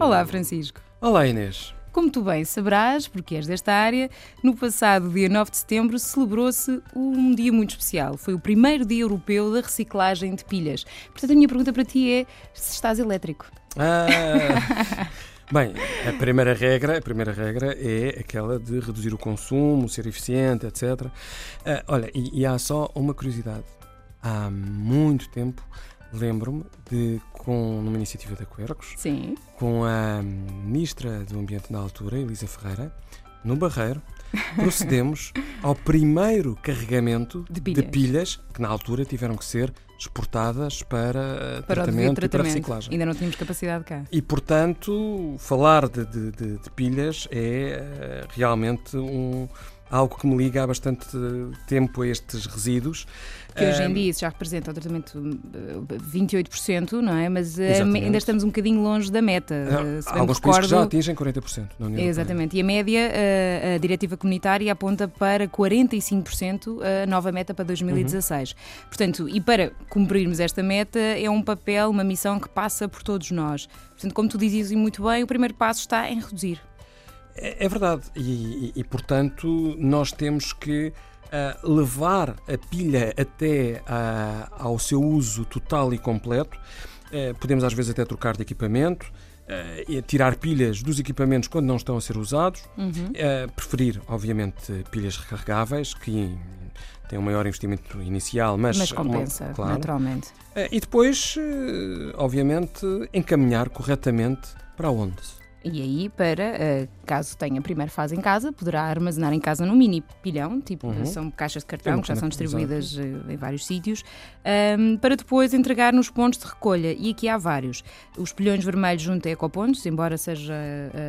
Olá, Francisco. Olá, Inês. Como tu bem saberás, porque és desta área, no passado dia 9 de setembro celebrou-se um dia muito especial. Foi o primeiro dia europeu da reciclagem de pilhas. Portanto, a minha pergunta para ti é se estás elétrico. Ah, bem, a primeira regra, a primeira regra é aquela de reduzir o consumo, ser eficiente, etc. Ah, olha, e, e há só uma curiosidade. Há muito tempo lembro-me de, com numa iniciativa da Quercos, Sim. com a Ministra do Ambiente na altura, Elisa Ferreira, no Barreiro, procedemos ao primeiro carregamento De pilhas. que na altura tiveram que ser exportadas para, eh, Para tratamento, devido e para tratamento. reciclagem. Ainda não tínhamos capacidade cá. E, portanto, falar de, de- de- de pilhas é eh, realmente um, algo que me liga há bastante tempo a estes resíduos. Que hoje em dia isso já representa um tratamento eh, 28%, não é? Mas eh, Exatamente. ainda estamos um bocadinho longe da meta. há- Eh, Ah, alguns países que já recordo, atingem 40% na União Europeia. Exatamente, e a média, eh, a diretiva comunitária aponta para 45% a nova meta para 2016. Portanto, e para cumprirmos esta meta é um papel, uma missão que passa por todos nós. Portanto, como tu dizias muito bem, o primeiro passo está em reduzir. É, é verdade. E, e- e, portanto, nós temos que ah, levar a pilha até ah, ao seu uso total e completo. Eh, podemos, às vezes, até trocar de equipamento. e tirar pilhas dos equipamentos quando não estão a ser usados. Uhum. Eh, preferir, obviamente, pilhas recarregáveis, que têm um maior investimento inicial, mas, Mas uma- compensa, claro. naturalmente. Eh, e depois, eh, obviamente, encaminhar corretamente para onde? E aí, para, eh, caso tenha a primeira fase em casa, poderá armazenar em casa num mini pilhão, tipo, Uhum. são caixas de cartão que já são distribuídas eh, em vários sítios, ahm, para depois entregar nos pontos de recolha. E aqui há vários. Os pilhões vermelhos junto a ecopontos, embora seja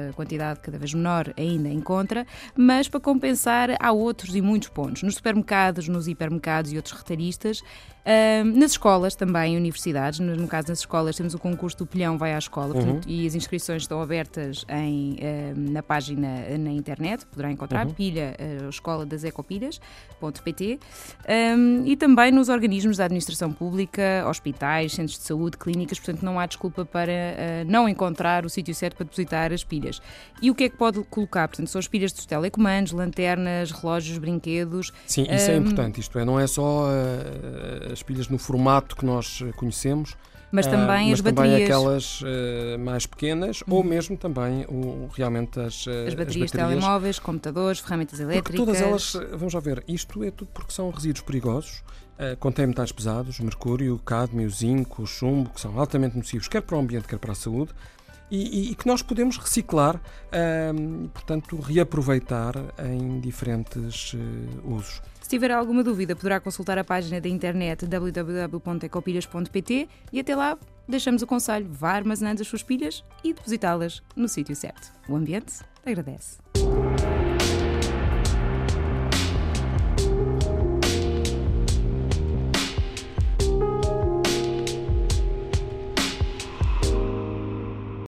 a quantidade cada vez menor, ainda encontra, mas para compensar há outros e muitos pontos. Nos supermercados, nos hipermercados e outros retalhistas, ahm, nas escolas também, universidades, no, no caso das escolas temos o concurso do pilhão vai à escola, Uhum. portanto, e as inscrições estão abertas em, eh, na página eh, na internet, poderá encontrar Uhum. pilha, eh, escola das ecopilhas.pt um, e também nos organismos da administração pública, hospitais, centros de saúde, clínicas, portanto não há desculpa para não encontrar o sítio certo para depositar as pilhas. E o que é que pode colocar? Portanto, são as pilhas dos telecomandos, lanternas, relógios, brinquedos, Sim, isso é Hum. importante. Isto é, não é só as pilhas no formato que nós conhecemos, mas também mas as também baterias. aquelas mais pequenas ou mesmo também o, realmente as, eh, As baterias de telemóveis, computadores, ferramentas Porque elétricas. todas elas, eh, vamos já ver, isto é tudo porque são resíduos perigosos, eh, contêm metais pesados, mercúrio, cádmio, zinco, chumbo, que são altamente nocivos, quer para o ambiente, quer para a saúde, e, e- que nós podemos reciclar, ahm, portanto, reaproveitar em diferentes eh, usos. Se tiver alguma dúvida, poderá consultar a página da internet www.ecopilhas.pt e até lá deixamos o conselho, vá armazenando as suas pilhas e depositá-las no sítio certo. O ambiente agradece.